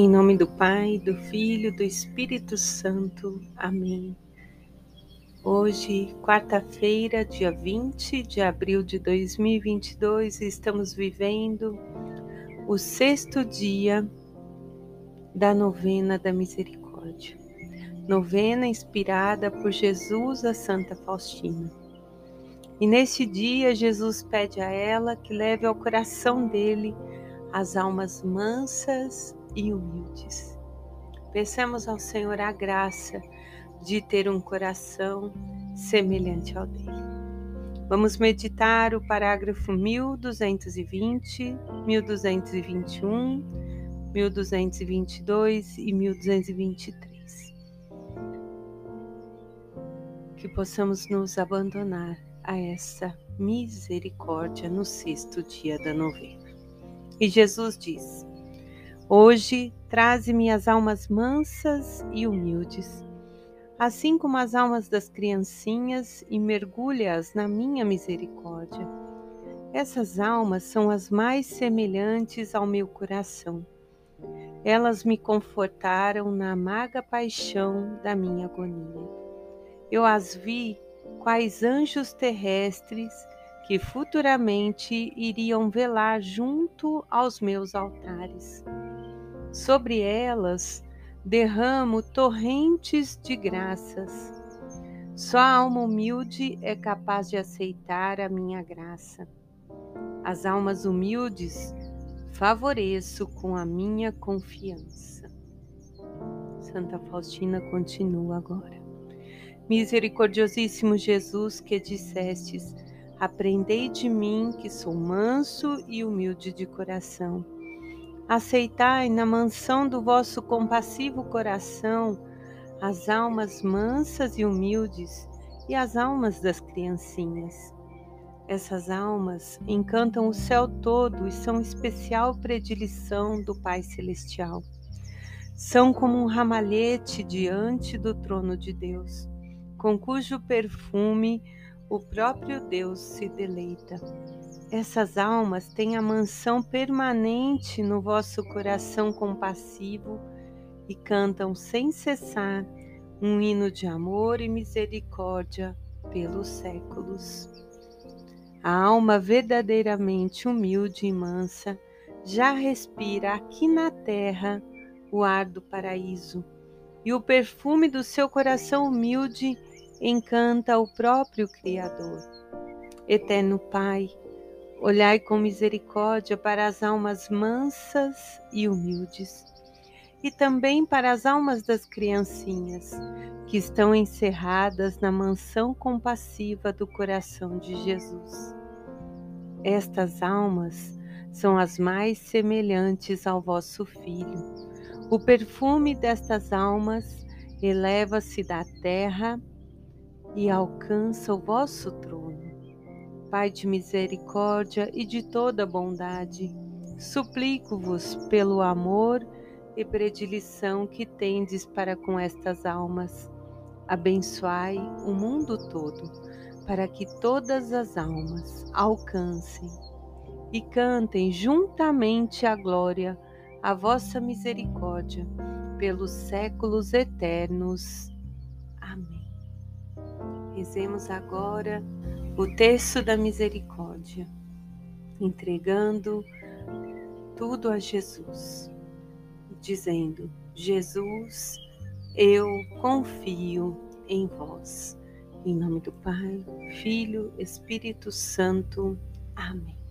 Em nome do Pai, do Filho, do Espírito Santo. Amém. Hoje, quarta-feira, dia 20 de abril de 2022, estamos vivendo o sexto dia da novena da misericórdia. Novena inspirada por Jesus a Santa Faustina. E neste dia, Jesus pede a ela que leve ao coração dele as almas mansas e humildes. Peçamos ao Senhor a graça de ter um coração semelhante ao dele. Vamos meditar o parágrafo 1220, 1221, 1222 e 1223. Que possamos nos abandonar a essa misericórdia no sexto dia da novena. E Jesus diz: Hoje traze-me as almas mansas e humildes, assim como as almas das criancinhas, e mergulha-as na minha misericórdia. Essas almas são as mais semelhantes ao meu coração. Elas me confortaram na amarga paixão da minha agonia. Eu as vi quais anjos terrestres que futuramente iriam velar junto aos meus altares. Sobre elas derramo torrentes de graças. Só a alma humilde é capaz de aceitar a minha graça. As almas humildes favoreço com a minha confiança. Santa Faustina continua agora. Misericordiosíssimo Jesus, que dissestes: Aprendei de mim, que sou manso e humilde de coração. Aceitai na mansão do vosso compassivo coração as almas mansas e humildes e as almas das criancinhas. Essas almas encantam o céu todo e são especial predileção do Pai Celestial. São como um ramalhete diante do trono de Deus com cujo perfume o próprio Deus se deleita. Essas almas têm a mansão permanente no vosso coração compassivo e cantam sem cessar um hino de amor e misericórdia pelos séculos. A alma verdadeiramente humilde e mansa já respira aqui na terra o ar do paraíso, e o perfume do seu coração humilde encanta o próprio Criador. Eterno Pai, olhai com misericórdia para as almas mansas e humildes, e também para as almas das criancinhas que estão encerradas na mansão compassiva do coração de Jesus. Estas almas são as mais semelhantes ao vosso Filho. O perfume destas almas eleva-se da terra e alcança o vosso trono. Pai de misericórdia e de toda bondade, suplico-vos pelo amor e predileção que tendes para com estas almas. Abençoai o mundo todo, para que todas as almas alcancem e cantem juntamente a glória, a vossa misericórdia, pelos séculos eternos. Rezemos agora o texto da misericórdia, entregando tudo a Jesus, dizendo: Jesus, eu confio em vós. Em nome do Pai, Filho, Espírito Santo. Amém.